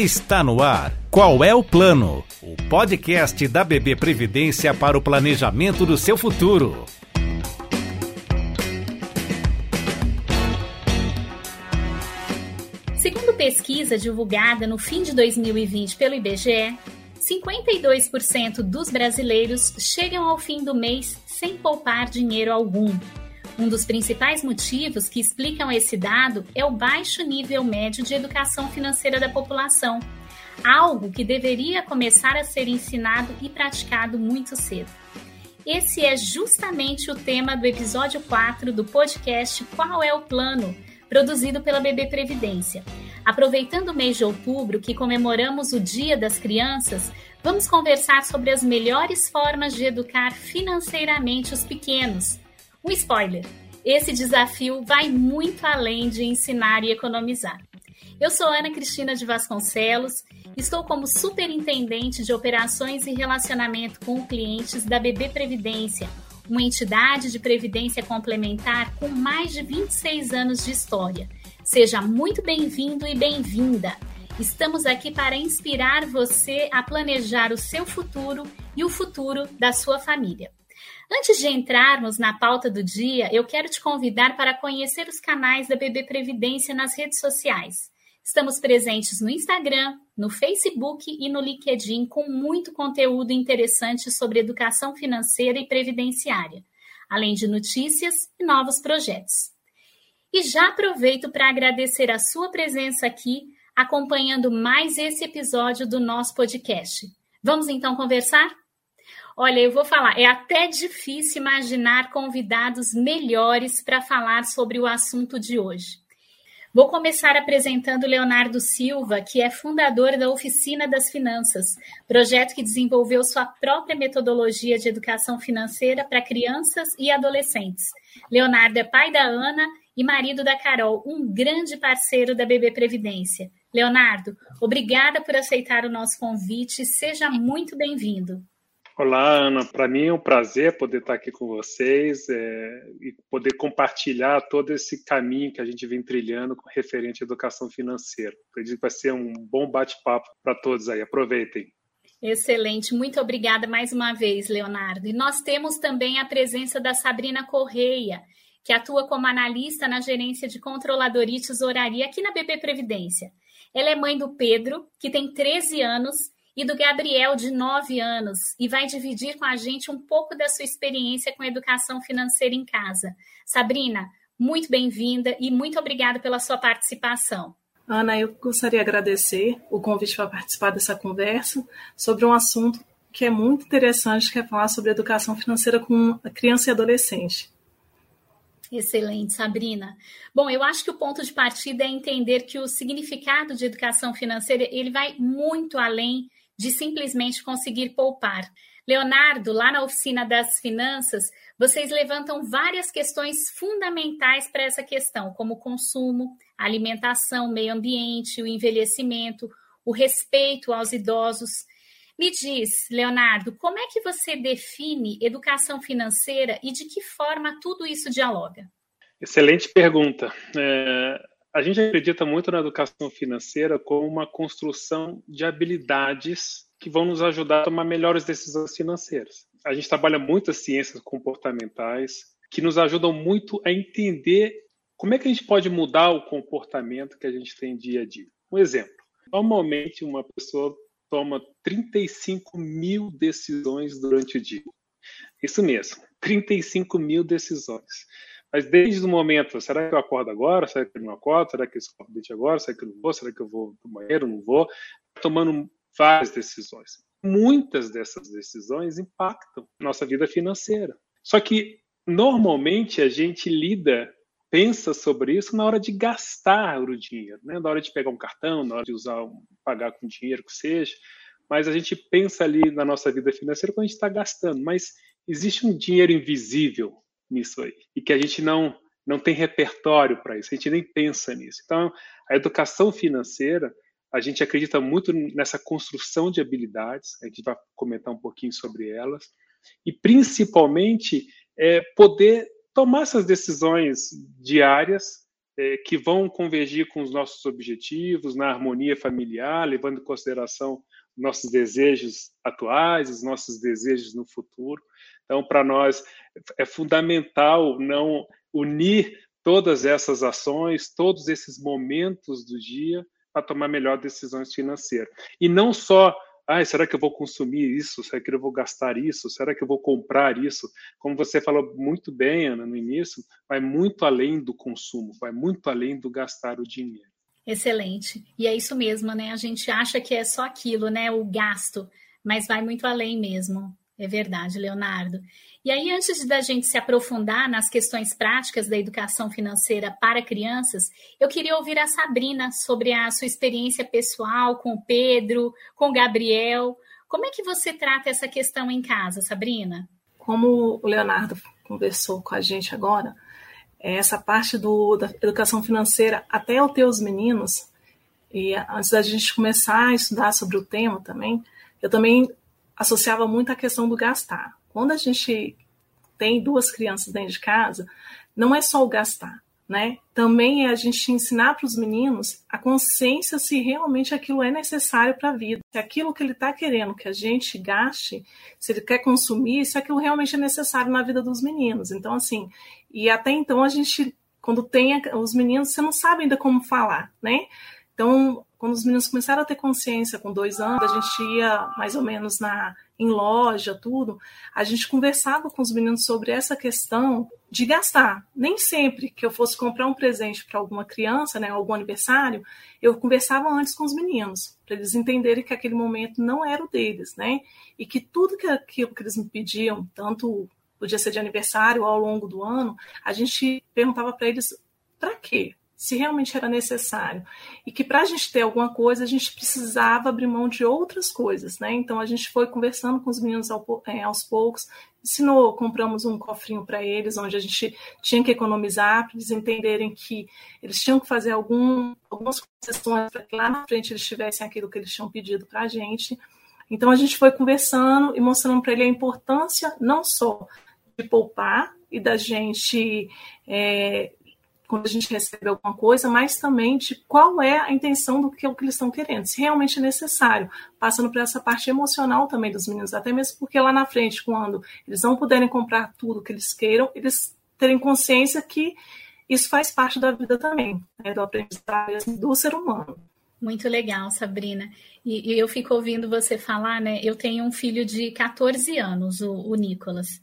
Está no ar. Qual é o plano? O podcast da BB Previdência para o planejamento do seu futuro. Segundo pesquisa divulgada no fim de 2020 pelo IBGE, 52% dos brasileiros chegam ao fim do mês sem poupar dinheiro algum. Um dos principais motivos que explicam esse dado é o baixo nível médio de educação financeira da população, algo que deveria começar a ser ensinado e praticado muito cedo. Esse é justamente o tema do episódio 4 do podcast Qual é o Plano? produzido pela BB Previdência. Aproveitando o mês de outubro, que comemoramos o Dia das Crianças, vamos conversar sobre as melhores formas de educar financeiramente os pequenos um spoiler: esse desafio vai muito além de ensinar e economizar. Eu sou Ana Cristina de Vasconcelos, estou como superintendente de operações e relacionamento com clientes da BB Previdência, uma entidade de previdência complementar com mais de 26 anos de história. Seja muito bem-vindo e bem-vinda. Estamos aqui para inspirar você a planejar o seu futuro e o futuro da sua família. Antes de entrarmos na pauta do dia, eu quero te convidar para conhecer os canais da BB Previdência nas redes sociais. Estamos presentes no Instagram, no Facebook e no LinkedIn com muito conteúdo interessante sobre educação financeira e previdenciária, além de notícias e novos projetos. E já aproveito para agradecer a sua presença aqui, acompanhando mais esse episódio do nosso podcast. Vamos então conversar? Olha, eu vou falar, é até difícil imaginar convidados melhores para falar sobre o assunto de hoje. Vou começar apresentando Leonardo Silva, que é fundador da Oficina das Finanças, projeto que desenvolveu sua própria metodologia de educação financeira para crianças e adolescentes. Leonardo é pai da Ana e marido da Carol, um grande parceiro da BB Previdência. Leonardo, obrigada por aceitar o nosso convite, seja muito bem-vindo. Olá, Ana. Para mim é um prazer poder estar aqui com vocês é, e poder compartilhar todo esse caminho que a gente vem trilhando com referente à educação financeira. Acredito que vai ser um bom bate-papo para todos aí. Aproveitem. Excelente, muito obrigada mais uma vez, Leonardo. E nós temos também a presença da Sabrina Correia, que atua como analista na gerência de controladoria e tesouraria aqui na BB Previdência. Ela é mãe do Pedro, que tem 13 anos e do Gabriel, de 9 anos, e vai dividir com a gente um pouco da sua experiência com educação financeira em casa. Sabrina, muito bem-vinda e muito obrigada pela sua participação. Ana, eu gostaria de agradecer o convite para participar dessa conversa sobre um assunto que é muito interessante, que é falar sobre educação financeira com criança e adolescente. Excelente, Sabrina. Bom, eu acho que o ponto de partida é entender que o significado de educação financeira ele vai muito além de simplesmente conseguir poupar. Leonardo, lá na oficina das finanças, vocês levantam várias questões fundamentais para essa questão, como o consumo, alimentação, meio ambiente, o envelhecimento, o respeito aos idosos. Me diz, Leonardo, como é que você define educação financeira e de que forma tudo isso dialoga? Excelente pergunta. É, a gente acredita muito na educação financeira como uma construção de habilidades que vão nos ajudar a tomar melhores decisões financeiras. A gente trabalha muito as ciências comportamentais, que nos ajudam muito a entender como é que a gente pode mudar o comportamento que a gente tem dia a dia. Um exemplo: normalmente uma pessoa toma 35 mil decisões durante o dia. Isso mesmo, 35 mil decisões. Mas desde o momento, será que eu acordo agora? Será que eu não acordo? Será que eu escovo o agora? Será que eu não vou? Será que eu vou no banheiro? Não vou? Tomando várias decisões. Muitas dessas decisões impactam nossa vida financeira. Só que normalmente a gente lida, pensa sobre isso na hora de gastar o dinheiro, né? na hora de pegar um cartão, na hora de usar, pagar com dinheiro que seja. Mas a gente pensa ali na nossa vida financeira quando a gente está gastando. Mas existe um dinheiro invisível nisso aí e que a gente não não tem repertório para isso, a gente nem pensa nisso. Então, a educação financeira, a gente acredita muito nessa construção de habilidades, a gente vai comentar um pouquinho sobre elas, e principalmente é, poder tomar essas decisões diárias é, que vão convergir com os nossos objetivos, na harmonia familiar, levando em consideração nossos desejos atuais, os nossos desejos no futuro. Então, para nós é fundamental não unir todas essas ações, todos esses momentos do dia para tomar melhor decisões financeiras. E não só, ah, será que eu vou consumir isso? Será que eu vou gastar isso? Será que eu vou comprar isso? Como você falou muito bem, Ana, no início, vai muito além do consumo, vai muito além do gastar o dinheiro. Excelente. E é isso mesmo, né? A gente acha que é só aquilo, né? O gasto, mas vai muito além mesmo. É verdade, Leonardo. E aí, antes da gente se aprofundar nas questões práticas da educação financeira para crianças, eu queria ouvir a Sabrina sobre a sua experiência pessoal com o Pedro, com o Gabriel. Como é que você trata essa questão em casa, Sabrina? Como o Leonardo conversou com a gente agora, é essa parte do, da educação financeira até eu ter os meninos, e antes da gente começar a estudar sobre o tema também, eu também associava muito a questão do gastar. Quando a gente tem duas crianças dentro de casa, não é só o gastar, né? Também é a gente ensinar para os meninos a consciência se realmente aquilo é necessário para a vida. Se aquilo que ele está querendo que a gente gaste, se ele quer consumir, se aquilo realmente é necessário na vida dos meninos. Então, assim, e até então a gente, quando tem os meninos, você não sabe ainda como falar, né? Então, quando os meninos começaram a ter consciência com dois anos, a gente ia mais ou menos na em loja, tudo, a gente conversava com os meninos sobre essa questão de gastar. Nem sempre que eu fosse comprar um presente para alguma criança, né, algum aniversário, eu conversava antes com os meninos, para eles entenderem que aquele momento não era o deles, né? E que tudo que aquilo que eles me pediam, tanto podia ser de aniversário ou ao longo do ano, a gente perguntava para eles para quê? Se realmente era necessário. E que para a gente ter alguma coisa, a gente precisava abrir mão de outras coisas, né? Então a gente foi conversando com os meninos ao, é, aos poucos, ensinou, compramos um cofrinho para eles, onde a gente tinha que economizar, para eles entenderem que eles tinham que fazer algum, algumas concessões para que lá na frente eles tivessem aquilo que eles tinham pedido para a gente. Então a gente foi conversando e mostrando para ele a importância não só de poupar e da gente é, quando a gente recebe alguma coisa, mas também de qual é a intenção do que, o que eles estão querendo, se realmente é necessário, passando por essa parte emocional também dos meninos, até mesmo porque lá na frente, quando eles não puderem comprar tudo que eles queiram, eles terem consciência que isso faz parte da vida também, né, do aprendizagem do ser humano. Muito legal, Sabrina. E, e, eu fico ouvindo você falar, né? Eu tenho um filho de 14 anos, o, o Nicolas.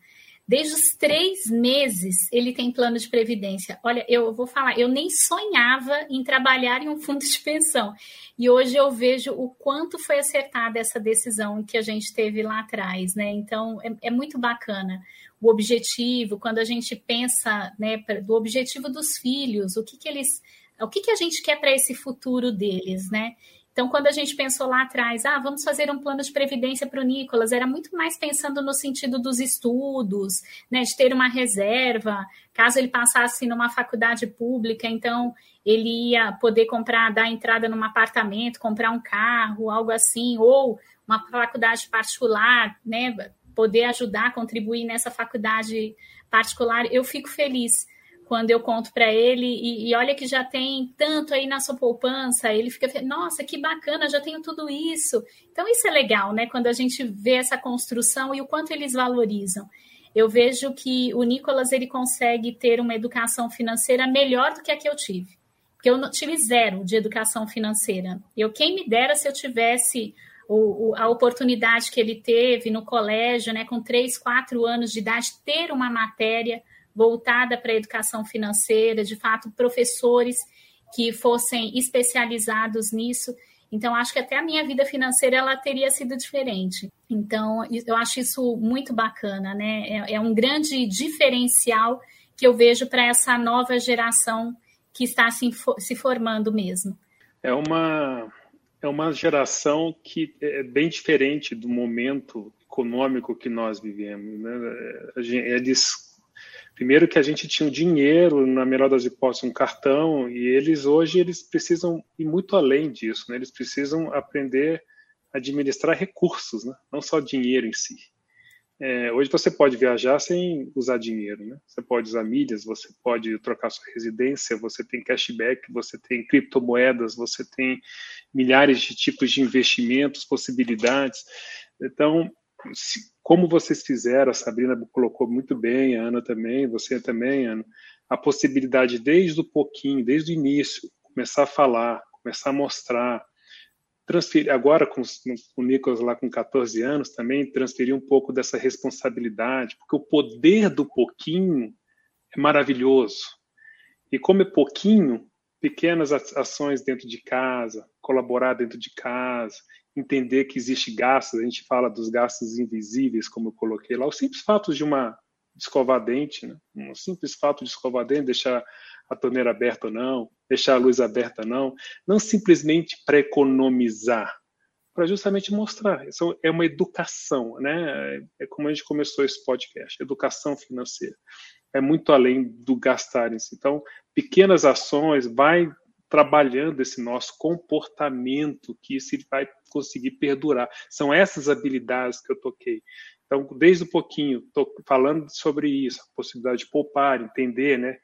Desde os três meses ele tem plano de previdência. Olha, eu vou falar, eu nem sonhava em trabalhar em um fundo de pensão. E hoje eu vejo o quanto foi acertada essa decisão que a gente teve lá atrás, né? Então é, é muito bacana o objetivo, quando a gente pensa né, do objetivo dos filhos, o que, que eles. O que, que a gente quer para esse futuro deles, né? Então, quando a gente pensou lá atrás, ah, vamos fazer um plano de previdência para o Nicolas, era muito mais pensando no sentido dos estudos, né, de ter uma reserva, caso ele passasse numa faculdade pública, então ele ia poder comprar, dar entrada num apartamento, comprar um carro, algo assim, ou uma faculdade particular, né, poder ajudar, contribuir nessa faculdade particular. Eu fico feliz quando eu conto para ele, e, e, olha que já tem tanto aí na sua poupança, ele fica, nossa, que bacana, já tenho tudo isso. Então, isso é legal, né? Quando a gente vê essa construção e o quanto eles valorizam. Eu vejo que o Nicolas ele consegue ter uma educação financeira melhor do que a que eu tive. Porque eu tive zero de educação financeira. Eu, quem me dera se eu tivesse o, o, a oportunidade que ele teve no colégio, né, com três, quatro anos de idade, ter uma matéria voltada para a educação financeira, de fato, professores que fossem especializados nisso. Então, acho que até a minha vida financeira ela teria sido diferente. Então, eu acho isso muito bacana, né? É, é um grande diferencial que eu vejo para essa nova geração que está se, se formando mesmo. É uma, é uma geração que é bem diferente do momento econômico que nós vivemos. Né? Eles Primeiro que a gente tinha o dinheiro, na melhor das hipóteses, um cartão, e eles hoje eles precisam ir muito além disso, né? Eles precisam aprender a administrar recursos, né? Não só dinheiro em si. É, hoje você pode viajar sem usar dinheiro, né? Você pode usar milhas, você pode trocar sua residência, você tem cashback, você tem criptomoedas, você tem milhares de tipos de investimentos, possibilidades. Então, se, como vocês fizeram, a Sabrina colocou muito bem, a Ana também, você também, Ana, a possibilidade desde o pouquinho, desde o início, começar a falar, começar a mostrar, transferir, agora com, com o Nicolas lá com 14 anos também, transferir um pouco dessa responsabilidade, porque o poder do pouquinho é maravilhoso. E como é pouquinho, pequenas ações dentro de casa, colaborar dentro de casa, entender que existe gastos, a gente fala dos gastos invisíveis, como eu coloquei lá, o simples fato de uma escovar dente, né? um simples fato de escovar dente, deixar a torneira aberta ou não, deixar a luz aberta ou não, não simplesmente para economizar, para justamente mostrar. Isso é uma educação, né? É como a gente começou esse podcast, educação financeira. É muito além do gastar em si. Então, pequenas ações, vai trabalhando esse nosso comportamento, que isso vai conseguir perdurar. São essas habilidades que eu toquei. Então, desde um pouquinho, estou falando sobre isso, a possibilidade de poupar, entender, né?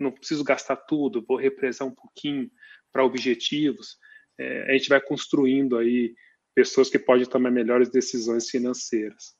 não preciso gastar tudo, vou represar um pouquinho para objetivos. É, a gente vai construindo aí pessoas que podem tomar melhores decisões financeiras.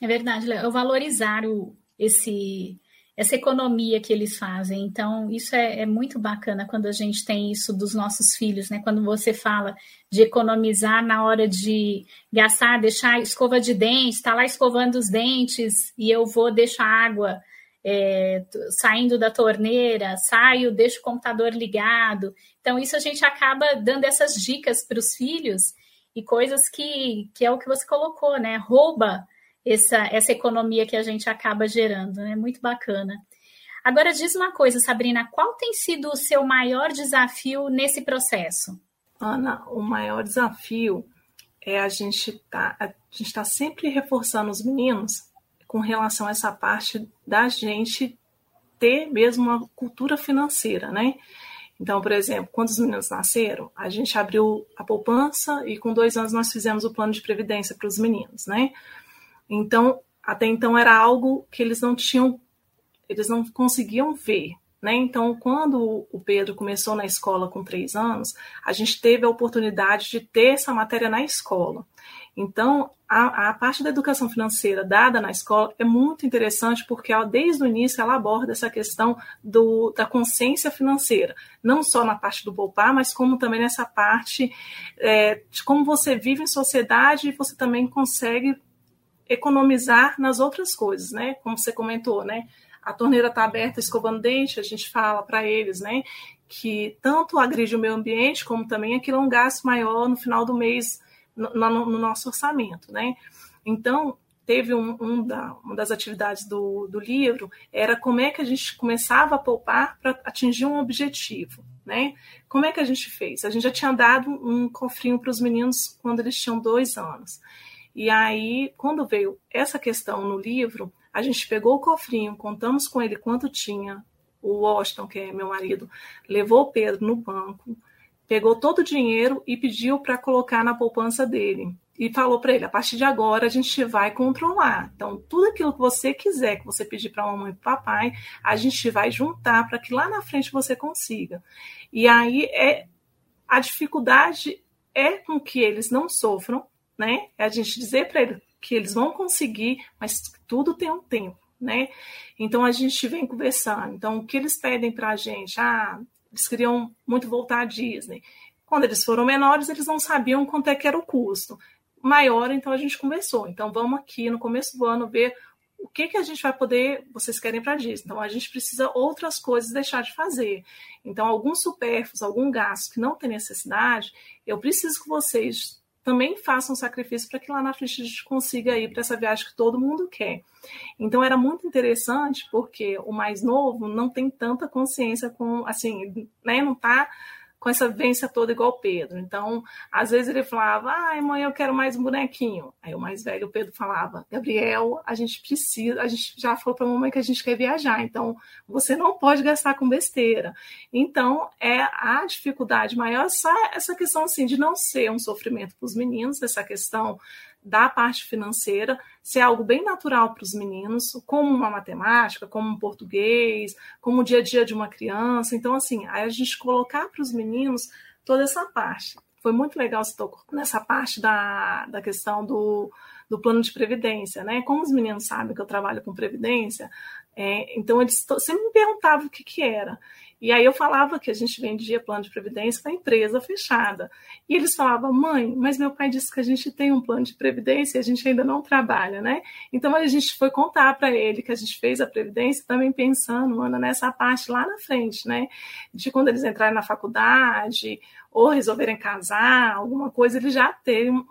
É verdade, Léo. valorizar o, esse, essa economia que eles fazem. Então, isso é, é, muito bacana quando a gente tem isso dos nossos filhos, né? Quando você fala de economizar na hora de gastar, deixar escova de dente, está lá escovando os dentes e eu vou deixar água é, saindo da torneira, saio, deixo o computador ligado. Então, isso a gente acaba dando essas dicas para os filhos e coisas que, que é o que você colocou, né? Rouba essa, essa economia que a gente acaba gerando, né? Muito bacana. Agora, diz uma coisa, Sabrina, qual tem sido o seu maior desafio nesse processo? Ana, o maior desafio é a gente tá, a gente está sempre reforçando os meninos com relação a essa parte da gente ter mesmo uma cultura financeira, né? Então, por exemplo, quando os meninos nasceram, a gente abriu a poupança e com dois anos nós fizemos o plano de previdência para os meninos, né? Então, até então era algo que eles não tinham, eles não conseguiam ver, né? Então, quando o Pedro começou na escola com três anos, a gente teve a oportunidade de ter essa matéria na escola. Então, a, a, parte da educação financeira dada na escola é muito interessante porque ela, desde o início ela aborda essa questão do, da consciência financeira, não só na parte do poupar, mas como também nessa parte é, de como você vive em sociedade e você também consegue economizar nas outras coisas, né? Como você comentou, né? A torneira está aberta, escovando dente, a gente fala para eles, né? Que tanto agride o meio ambiente, como também aquilo é um gasto maior no final do mês no, no, no nosso orçamento, né? Então, teve um, um da, uma das atividades do, do livro era como é que a gente começava a poupar para atingir um objetivo, né? Como é que a gente fez? A gente já tinha dado um cofrinho para os meninos quando eles tinham dois anos. E aí, quando veio essa questão no livro, a gente pegou o cofrinho, contamos com ele quanto tinha. O Washington, que é meu marido, levou o Pedro no banco, pegou todo o dinheiro e pediu para colocar na poupança dele. E falou para ele: a partir de agora a gente vai controlar. Então, tudo aquilo que você quiser, que você pedir para a mamãe e para papai, a gente vai juntar para que lá na frente você consiga. E aí é a dificuldade é com que eles não sofram, né? É a gente dizer para eles que eles vão conseguir, mas tudo tem um tempo, né? Então a gente vem conversando. Então, o que eles pedem para a gente? Ah, eles queriam muito voltar à Disney. Quando eles foram menores, eles não sabiam quanto é que era o custo. Maior, então a gente conversou. Então vamos aqui no começo do ano ver o que, que a gente vai poder, vocês querem para Disney. Então a gente precisa outras coisas deixar de fazer. Então alguns supérfluos, algum gasto que não tem necessidade, eu preciso que vocês também façam um sacrifício para que lá na frente a gente consiga ir para essa viagem que todo mundo quer. Então era muito interessante porque o mais novo não tem tanta consciência com, assim, né, não está com essa vivência toda igual o Pedro. Então, às vezes ele falava, ai, mãe, eu quero mais um bonequinho. Aí o mais velho, o Pedro, falava, Gabriel, a gente precisa, a gente já falou para a mamãe que a gente quer viajar, então você não pode gastar com besteira. Então, é a dificuldade maior só essa questão assim de não ser um sofrimento para os meninos, essa questão da parte financeira ser algo bem natural para os meninos, como uma matemática, como um português, como o dia a dia de uma criança. Então, assim, aí a gente colocar para os meninos toda essa parte. Foi muito legal você tocar nessa parte da, da questão do, do plano de previdência, né? Como os meninos sabem que eu trabalho com previdência, é, então eles sempre me perguntavam o que, que era. E aí eu falava que a gente vendia plano de previdência para empresa fechada. E eles falavam, mãe, mas meu pai disse que a gente tem um plano de previdência e a gente ainda não trabalha, né? Então a gente foi contar para ele que a gente fez a previdência também pensando, Ana, nessa parte lá na frente, né? De quando eles entrarem na faculdade ou resolverem casar, alguma coisa, eles já terem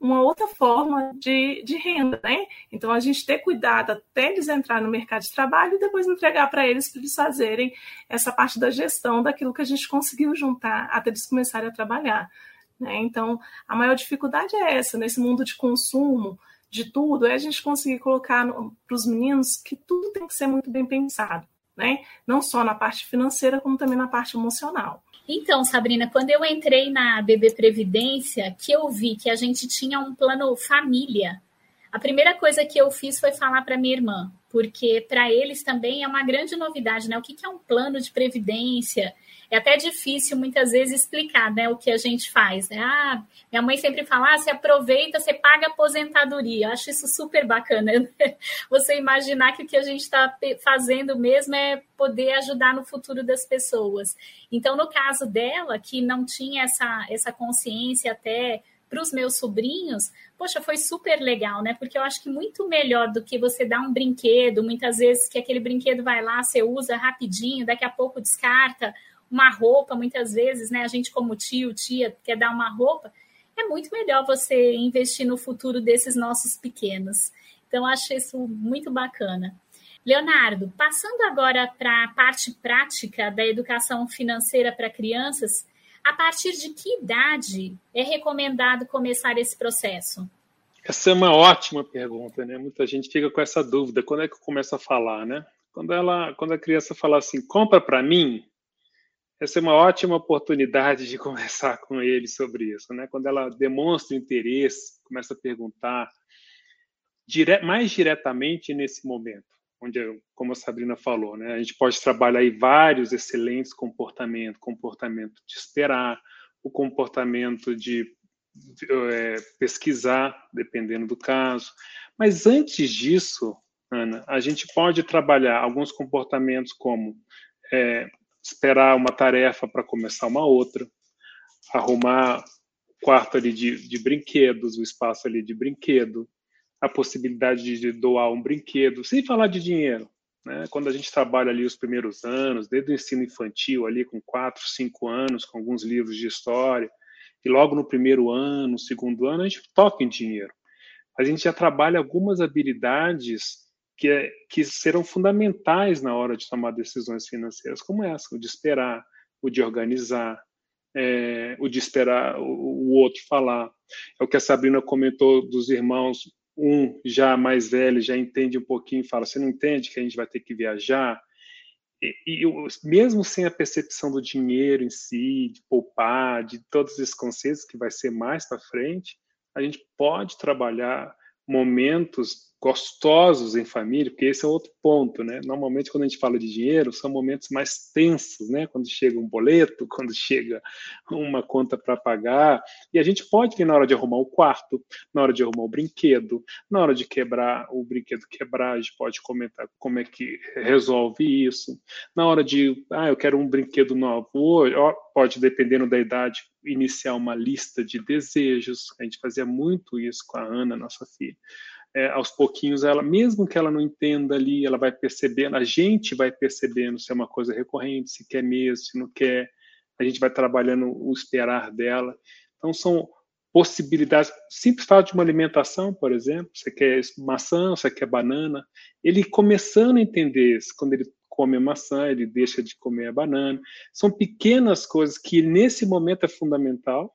uma outra forma de, de renda, né? Então a gente ter cuidado até eles entrar no mercado de trabalho e depois entregar para eles para eles fazerem essa parte da gestão daquilo que a gente conseguiu juntar até eles começarem a trabalhar. Né? Então a maior dificuldade é essa nesse mundo de consumo de tudo é a gente conseguir colocar para os meninos que tudo tem que ser muito bem pensado, né? Não só na parte financeira como também na parte emocional. Então, Sabrina, quando eu entrei na BB Previdência, que eu vi que a gente tinha um plano família, a primeira coisa que eu fiz foi falar para minha irmã, porque para eles também é uma grande novidade, né? O que, é um plano de previdência? É até difícil muitas vezes explicar né, o que a gente faz. Né? Ah, minha mãe sempre fala: ah, você aproveita, você paga aposentadoria. Eu acho isso super bacana. Né? Você imaginar que o que a gente está fazendo mesmo é poder ajudar no futuro das pessoas. Então, no caso dela, que não tinha essa, essa consciência até para os meus sobrinhos, poxa, foi super legal, né? Porque eu acho que muito melhor do que você dar um brinquedo, muitas vezes que aquele brinquedo vai lá, você usa rapidinho, daqui a pouco descarta, uma roupa, muitas vezes, né? A gente, como tio, tia, quer dar uma roupa, é muito melhor você investir no futuro desses nossos pequenos. Então, acho isso muito bacana. Leonardo, passando agora para a parte prática da educação financeira para crianças, a partir de que idade é recomendado começar esse processo? Essa é uma ótima pergunta, né? Muita gente fica com essa dúvida. Quando é que eu começo a falar, né? Quando, ela, quando a criança fala assim, compra para mim, essa é uma ótima oportunidade de conversar com ele sobre isso, né? Quando ela demonstra interesse, começa a perguntar dire mais diretamente nesse momento, onde, como a Sabrina falou, né? A gente pode trabalhar aí vários excelentes comportamentos, comportamento de esperar, o comportamento de é, pesquisar, dependendo do caso. Mas antes disso, Ana, a gente pode trabalhar alguns comportamentos como é, esperar uma tarefa para começar uma outra, arrumar o quarto ali de, de brinquedos, o espaço ali de brinquedo, a possibilidade de doar um brinquedo, sem falar de dinheiro. Né? Quando a gente trabalha ali os primeiros anos, desde o ensino infantil, ali com quatro, cinco anos, com alguns livros de história, e logo no primeiro ano, no segundo ano, a gente toca em dinheiro. A gente já trabalha algumas habilidades que, é, que serão fundamentais na hora de tomar decisões financeiras, como essa, o de esperar, o de organizar, é, o de esperar o, o, outro falar. É o que a Sabrina comentou dos irmãos, um já mais velho já entende um pouquinho fala: Você não entende que a gente vai ter que viajar? E, e mesmo sem a percepção do dinheiro em si, de poupar, de todos esses conceitos que vai ser mais para frente, a gente pode trabalhar momentos gostosos em família, porque esse é outro ponto, né? Normalmente quando a gente fala de dinheiro, são momentos mais tensos, né? Quando chega um boleto, quando chega uma conta para pagar, e a gente pode vir na hora de arrumar o quarto, na hora de arrumar o brinquedo, na hora de quebrar o brinquedo quebrar, a gente pode comentar como é que resolve isso. Na hora de, ah, eu quero um brinquedo novo, pode dependendo da idade iniciar uma lista de desejos. A gente fazia muito isso com a Ana, nossa filha é, aos pouquinhos, ela, mesmo que ela não entenda ali, ela vai percebendo, a gente vai percebendo se é uma coisa recorrente, se quer mesmo, se não quer, a gente vai trabalhando o esperar dela. Então, são possibilidades. Simples fato de uma alimentação, por exemplo, você quer maçã, você quer banana, ele começando a entender isso, quando ele come a maçã, ele deixa de comer a banana. São pequenas coisas que nesse momento é fundamental,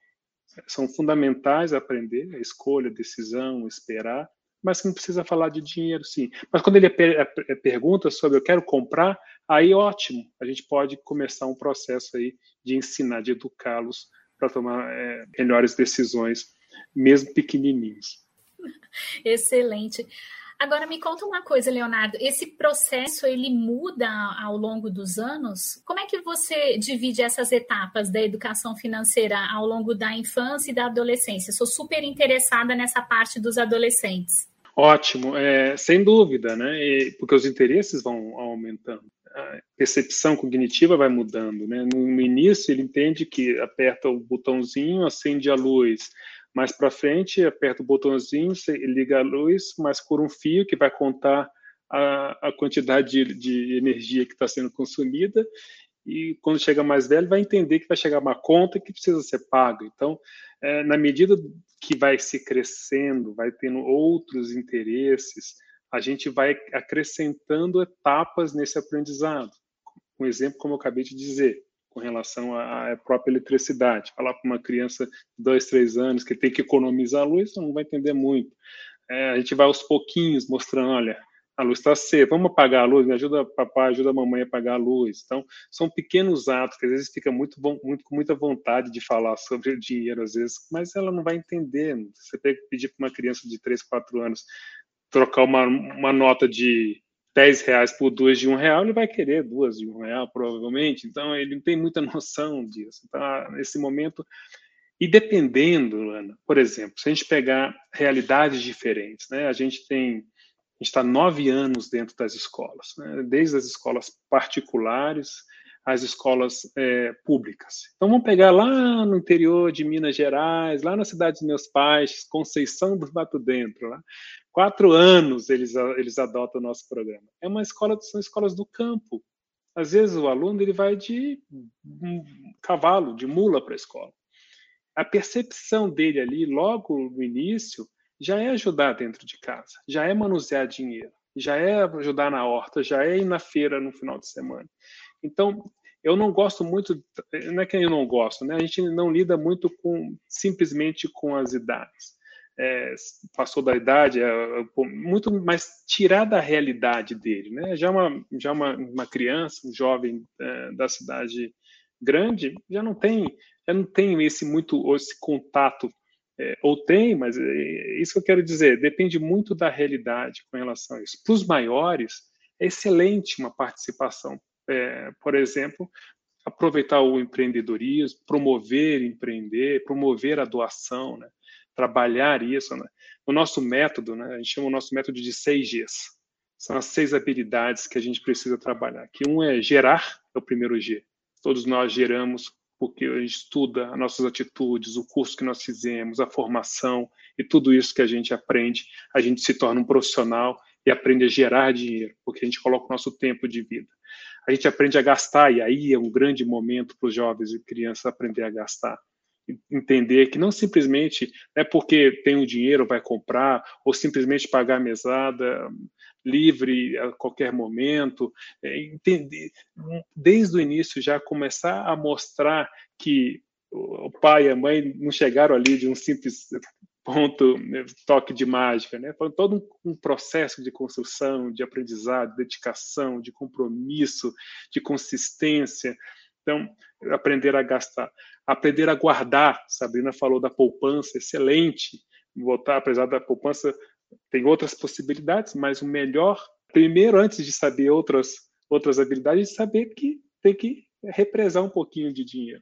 são fundamentais a aprender, a escolha, a decisão, esperar, mas não precisa falar de dinheiro, sim. Mas quando ele pergunta sobre eu quero comprar, aí ótimo, a gente pode começar um processo aí de ensinar, de educá-los para tomar é, melhores decisões, mesmo pequenininhos. Excelente. Agora me conta uma coisa, Leonardo. Esse processo ele muda ao longo dos anos? Como é que você divide essas etapas da educação financeira ao longo da infância e da adolescência? Sou super interessada nessa parte dos adolescentes. Ótimo, é, sem dúvida, né? E, porque os interesses vão aumentando. A percepção cognitiva vai mudando, né? No, início ele entende que aperta o botãozinho, acende a luz mais para frente, aperta o botãozinho, liga a luz, mas por um fio que vai contar a, a quantidade de, de energia que está sendo consumida. E quando chega mais velho, vai entender que vai chegar uma conta que precisa ser paga. Então, é, na medida que vai se crescendo, vai tendo outros interesses, a gente vai acrescentando etapas nesse aprendizado. Um exemplo, como eu acabei de dizer, com relação à própria eletricidade. Falar para uma criança de dois, três anos que tem que economizar a luz, não vai entender muito. É, a gente vai aos pouquinhos mostrando, olha, a luz está cedo, vamos apagar a luz, me ajuda papai, ajuda a mamãe a apagar a luz. Então, são pequenos atos que às vezes fica muito, muito com muita vontade de falar sobre o dinheiro, às vezes, mas ela não vai entender. Você pedir para uma criança de 3, 4 anos trocar uma, uma nota de 10 reais por duas de um real, ele vai querer duas de um real, provavelmente. Então, ele não tem muita noção disso. Então, nesse momento. E dependendo, Ana, por exemplo, se a gente pegar realidades diferentes, né? A gente tem. A gente está nove anos dentro das escolas, né? desde as escolas particulares às escolas é, públicas. Então, vamos pegar lá no interior de Minas Gerais, lá na cidade dos meus pais, Conceição do Mato Dentro, lá quatro anos eles, eles adotam o nosso programa. É uma escola, são escolas do campo. Às vezes o aluno ele vai de cavalo, de mula para a escola. A percepção dele ali, logo no início, já é ajudar dentro de casa, já é manusear dinheiro, já é ajudar na horta, já é ir na feira no final de semana. Então, eu não gosto muito, não é que eu não gosto, né? A gente não lida muito com simplesmente com as idades é, passou da idade, é, muito mais tirar da realidade dele, né? Já uma já uma, uma criança, um jovem é, da cidade grande, já não tem já não tem esse muito esse contato é, ou tem, mas é, isso que eu quero dizer, depende muito da realidade com relação a isso. Para os maiores, é excelente uma participação, é, por exemplo, aproveitar o empreendedorismo, promover empreender, promover a doação, né? Trabalhar isso. Né? O nosso método, né, a gente chama o nosso método de seis Gs. São as seis habilidades que a gente precisa trabalhar. Que um é gerar, é o primeiro G. Todos nós geramos porque a gente estuda as nossas atitudes, o curso que nós fizemos, a formação e tudo isso que a gente aprende, a gente se torna um profissional e aprende a gerar dinheiro, porque a gente coloca o nosso tempo de vida. A gente aprende a gastar, e aí é um grande momento para os jovens e crianças aprender a gastar entender que não simplesmente é porque tem o dinheiro vai comprar ou simplesmente pagar a mesada livre a qualquer momento, é, entender desde o início já começar a mostrar que o pai e a mãe não chegaram ali de um simples ponto, né, toque de mágica, né? Foi todo um, um, processo de construção, de aprendizado, de dedicação, de compromisso, de consistência. Então, aprender a gastar aprender a guardar. Sabrina falou da poupança, excelente. Voltar, apesar da poupança, tem outras possibilidades, mas o melhor, primeiro, antes de saber outras, outras habilidades, é saber que tem que represar um pouquinho de dinheiro.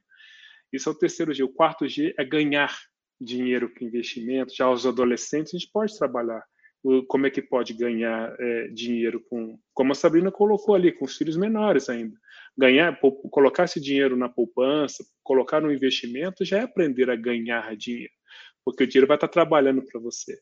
Isso é o terceiro G. O quarto G é ganhar dinheiro com investimento. Já os adolescentes, a gente pode trabalhar como é que pode ganhar é, dinheiro com, como a Sabrina colocou ali, com os filhos menores ainda. Ganhar, colocar esse dinheiro na poupança, colocar no investimento, já é aprender a ganhar dinheiro, porque o dinheiro vai estar trabalhando para você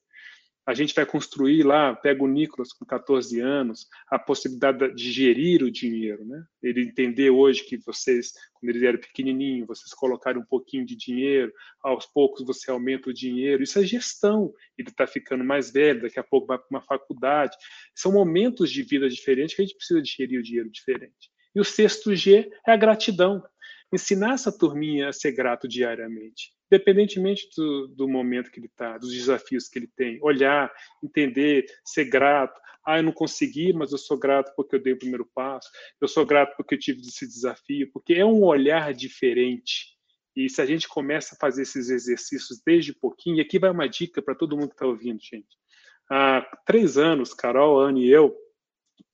a gente vai construir lá, pega o Nicolas com 14 anos, a possibilidade de gerir o dinheiro, né? Ele entender hoje que vocês, quando ele era pequenininho, vocês colocaram um pouquinho de dinheiro, aos poucos você aumenta o dinheiro. Isso é gestão. Ele está ficando mais velho, daqui a pouco vai para uma faculdade. São momentos de vida diferentes que a gente precisa de gerir o dinheiro diferente. E o sexto G é a gratidão. Ensinar essa turminha a ser grato diariamente independentemente do, do momento que ele está, dos desafios que ele tem, olhar, entender, ser grato. Ah, eu não consegui, mas eu sou grato porque eu dei o primeiro passo. Eu sou grato porque eu tive esse desafio, porque é um olhar diferente. E se a gente começa a fazer esses exercícios desde pouquinho, e aqui vai uma dica para todo mundo que está ouvindo, gente. Há três anos, Carol, Ana e eu,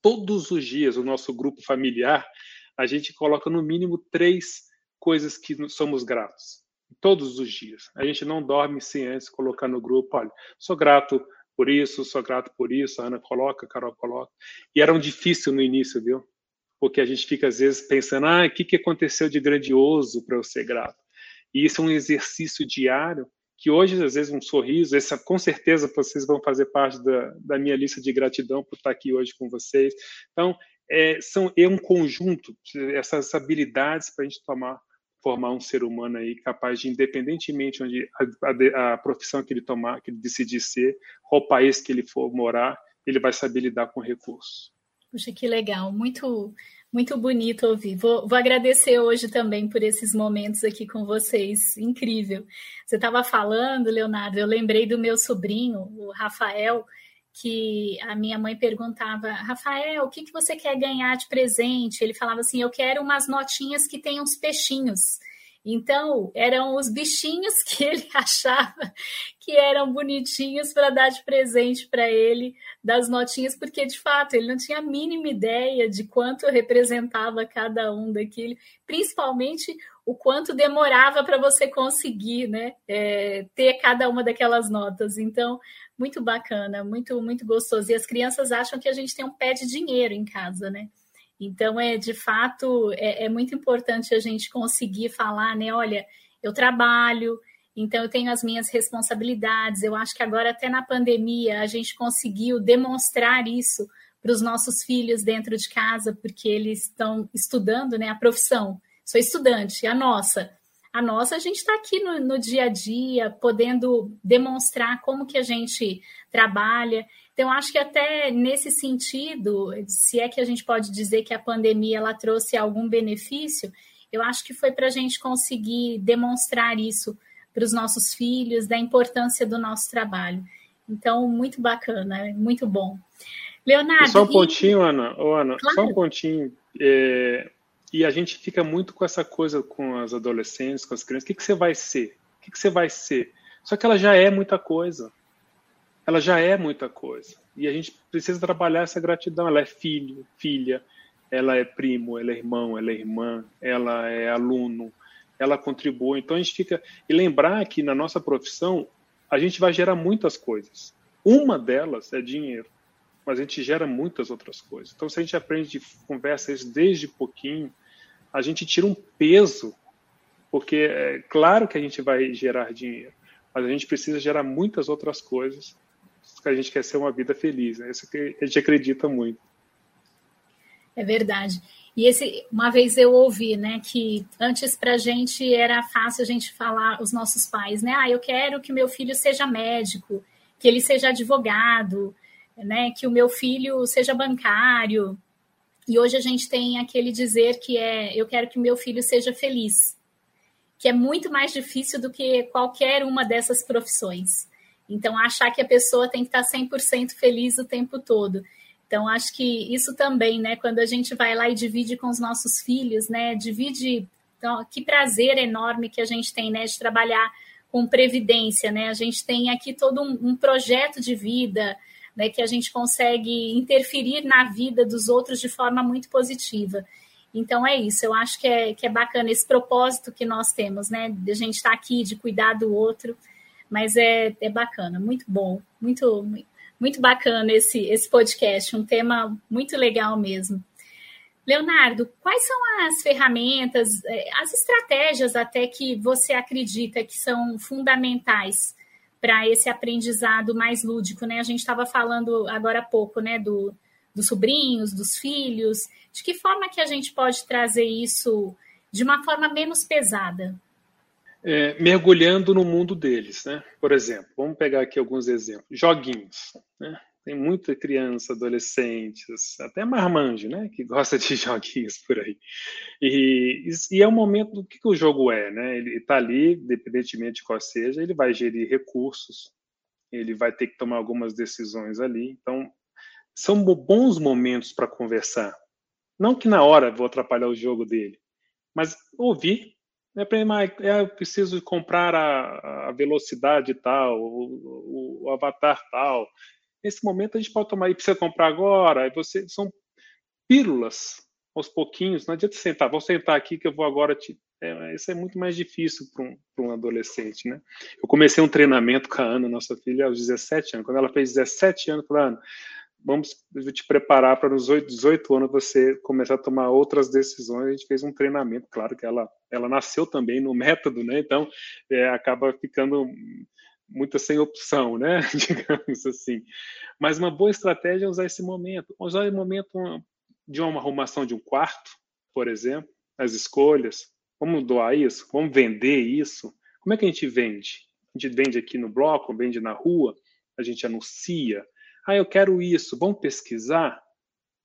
todos os dias, o nosso grupo familiar, a gente coloca no mínimo três coisas que somos gratos. Todos os dias. A gente não dorme sem antes colocar no grupo, olha, sou grato por isso, sou grato por isso, a Ana coloca, a Carol coloca. E era um difícil no início, viu? Porque a gente fica às vezes pensando, ah, o que, que aconteceu de grandioso para eu ser grato? E isso é um exercício diário que hoje, às vezes, um sorriso, essa com certeza vocês vão fazer parte da, da minha lista de gratidão por estar aqui hoje com vocês. Então, é, são, é um conjunto, essas habilidades para a gente tomar formar um ser humano aí capaz de, independentemente onde a, a, a, profissão que ele tomar, que ele decidir ser, qual país que ele for morar, ele vai saber lidar com recursos. Puxa, que legal, muito muito bonito ouvir. Vou, vou agradecer hoje também por esses momentos aqui com vocês, incrível. Você estava falando, Leonardo, eu lembrei do meu sobrinho, o Rafael, que a minha mãe perguntava, Rafael, o que, que você quer ganhar de presente? Ele falava assim, eu quero umas notinhas que tenham uns peixinhos. Então, eram os bichinhos que ele achava que eram bonitinhos para dar de presente para ele, das notinhas, porque de fato ele não tinha a mínima ideia de quanto representava cada um daquele, principalmente o quanto demorava para você conseguir né, é, ter cada uma daquelas notas. Então, muito bacana, muito, muito gostoso. E as crianças acham que a gente tem um pé de dinheiro em casa, né? Então, é de fato, é, é muito importante a gente conseguir falar, né? Olha, eu trabalho, então eu tenho as minhas responsabilidades. Eu acho que agora, até na pandemia, a gente conseguiu demonstrar isso para os nossos filhos dentro de casa, porque eles estão estudando né, a profissão. Sou estudante, a nossa a nossa, a gente está aqui no, no, dia a dia, podendo demonstrar como que a gente trabalha. Então, acho que até nesse sentido, se é que a gente pode dizer que a pandemia ela trouxe algum benefício, eu acho que foi para a gente conseguir demonstrar isso para os nossos filhos, da importância do nosso trabalho. Então, muito bacana, muito bom. Leonardo. Só um pontinho, e... Ana. Oh, Ana claro. Só um pontinho. É, e a gente fica muito com essa coisa com as adolescentes, com as crianças. O que, que você vai ser? O que, que você vai ser? Só que ela já é muita coisa. Ela já é muita coisa. E a gente precisa trabalhar essa gratidão. Ela é filho, filha, ela é primo, ela é irmão, ela é irmã, ela é aluno, ela contribui. Então a gente fica. E lembrar que na nossa profissão a gente vai gerar muitas coisas. Uma delas é dinheiro mas a gente gera muitas outras coisas. Então, se a gente aprende, conversa isso desde pouquinho, a gente tira um peso, porque é claro que a gente vai gerar dinheiro, mas a gente precisa gerar muitas outras coisas se a gente quer ser uma vida feliz. É isso que a gente acredita muito. É verdade. E esse, uma vez eu ouvi, né, que antes para a gente era fácil a gente falar os nossos pais, né, ah, eu quero que meu filho seja médico, que ele seja advogado, né, que o meu filho seja bancário, e hoje a gente tem aquele dizer que é: eu quero que meu filho seja feliz, que é muito mais difícil do que qualquer uma dessas profissões. Então, achar que a pessoa tem que estar 100% feliz o tempo todo. Então, acho que isso também, né, quando a gente vai lá e divide com os nossos filhos, né, divide. Então, que prazer enorme que a gente tem, né, de trabalhar com previdência, né? A gente tem aqui todo um, um projeto de vida, né, que a gente consegue interferir na vida dos outros de forma muito positiva. Então é isso, eu acho que é, que é bacana esse propósito que nós temos, né? De a gente estar tá aqui, de cuidar do outro, mas é, é bacana, muito bom, muito, muito bacana esse, esse podcast, um tema muito legal mesmo. Leonardo, quais são as ferramentas, é, as estratégias até que você acredita que são fundamentais para esse aprendizado mais lúdico, né? A gente estava falando agora há pouco, né, do, dos sobrinhos, dos filhos. De que forma que a gente pode trazer isso de uma forma menos pesada? É, mergulhando no mundo deles, né? Por exemplo, vamos pegar aqui alguns exemplos. Joguinhos, né? Tem muita criança, adolescentes, até marmanjo, né? Que gosta de joguinhos por aí. E, e é o momento do que, que o jogo é, né? Ele está ali, independentemente de qual seja, ele vai gerir recursos, ele vai ter que tomar algumas decisões ali. Então, são bons momentos para conversar. Não que na hora vou atrapalhar o jogo dele, mas ouvir, É, é, eu preciso comprar a, a velocidade tal, o, o, avatar tal. Nesse momento a gente pode tomar, e precisa comprar agora. Você, são pílulas aos pouquinhos. Não adianta sentar, vou sentar aqui que eu vou agora te. É, isso é muito mais difícil para um, um adolescente, né? Eu comecei um treinamento com a Ana, nossa filha, aos 17 anos. Quando ela fez 17 anos, eu falei, Ana, vamos te preparar para nos 18 anos você começar a tomar outras decisões. A gente fez um treinamento, claro que ela, ela nasceu também no método, né? Então é, acaba ficando muita sem opção, né? Digamos assim. Mas uma boa estratégia é usar esse momento, usar o momento de uma arrumação de um quarto, por exemplo, as escolhas. Vamos doar isso? Vamos vender isso? Como é que a gente vende? A gente vende aqui no bloco, vende na rua, a gente anuncia. Ah, eu quero isso. Vamos pesquisar?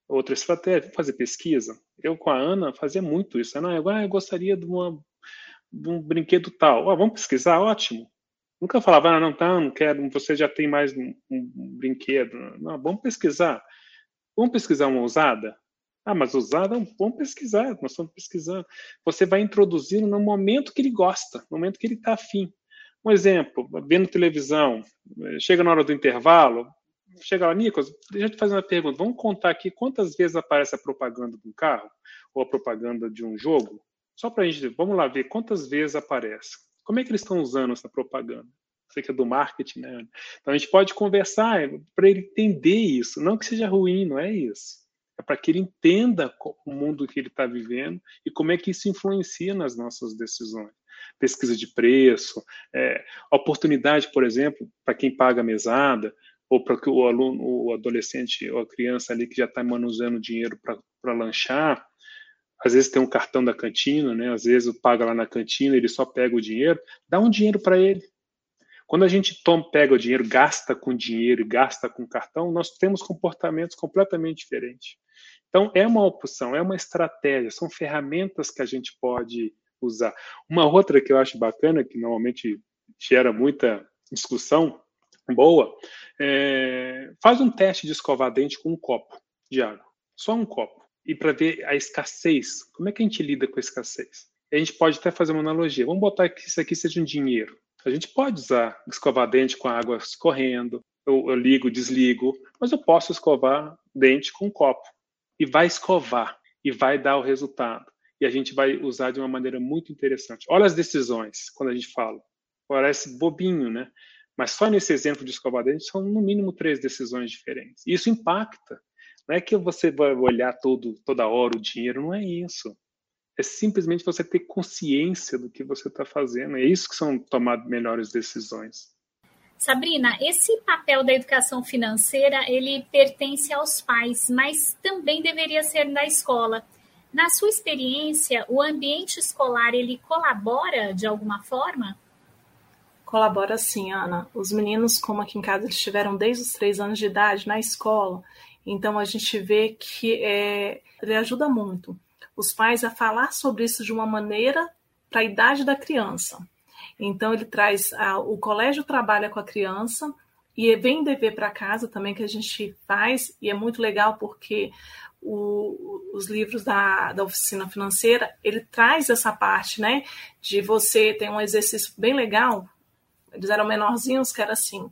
Outra estratégia, fazer pesquisa. Eu com a Ana fazia muito isso. Ana, eu, ah, eu gostaria de, uma, de um brinquedo tal. Ah, vamos pesquisar? Ótimo. Nunca falava, ah, não, tá, não quero, você já tem mais um, um brinquedo. Não, vamos pesquisar. Vamos pesquisar uma ousada? Ah, mas usada, vamos pesquisar, nós estamos pesquisando. Você vai introduzindo no momento que ele gosta, no momento que ele está afim. Um exemplo, vendo televisão, chega na hora do intervalo, chega lá, Nicolas, deixa eu te fazer uma pergunta. Vamos contar aqui quantas vezes aparece a propaganda de um carro ou a propaganda de um jogo? Só para a gente, vamos lá ver quantas vezes aparece. Como é que eles estão usando essa propaganda? Você que é do marketing, né? Então a gente pode conversar para ele entender isso. Não que seja ruim, não é isso é para que ele entenda o mundo que ele está vivendo e como é que isso influencia nas nossas decisões. Pesquisa de preço, é, oportunidade, por exemplo, para quem paga mesada, ou para o aluno, o adolescente ou a criança ali que já está manuseando dinheiro para lanchar, às vezes tem um cartão da cantina, né? Às vezes paga lá na cantina, ele só pega o dinheiro, dá um dinheiro para ele. Quando a gente toma, pega o dinheiro, gasta com dinheiro gasta com cartão, nós temos comportamentos completamente diferentes. Então, é uma opção, é uma estratégia, são ferramentas que a gente pode usar. Uma outra que eu acho bacana, que normalmente gera muita discussão boa, é, faz um teste de escovar dente com um copo de água, só um copo, e para ver a escassez, como é que a gente lida com a escassez. A gente pode até fazer uma analogia, vamos botar que isso aqui seja um dinheiro. A gente pode usar escovar dente com a água escorrendo, eu, eu ligo, desligo, mas eu posso escovar dente com um copo e vai escovar e vai dar o resultado. E a gente vai usar de uma maneira muito interessante. Olha as decisões quando a gente fala. Parece bobinho, né? Mas só nesse exemplo de escovar dente são no mínimo três decisões diferentes. Isso impacta. Não é que você vai olhar todo, toda hora o dinheiro, não é isso. É simplesmente você ter consciência do que você está fazendo. É isso que são tomar melhores decisões. Sabrina, esse papel da educação financeira, ele pertence aos pais, mas também deveria ser da escola. Na sua experiência, o ambiente escolar, ele colabora de alguma forma? Colabora sim, Ana. Os meninos, como aqui em casa, eles estiveram desde os três anos de idade na escola, então a gente vê que é, ele ajuda muito os pais a falar sobre isso de uma maneira para a idade da criança. Então, ele traz. A, o colégio trabalha com a criança e vem dever para casa também que a gente faz, e é muito legal porque o, os livros da, da oficina financeira, ele traz essa parte, né? De você ter um exercício bem legal. Eles eram menorzinhos, que era assim: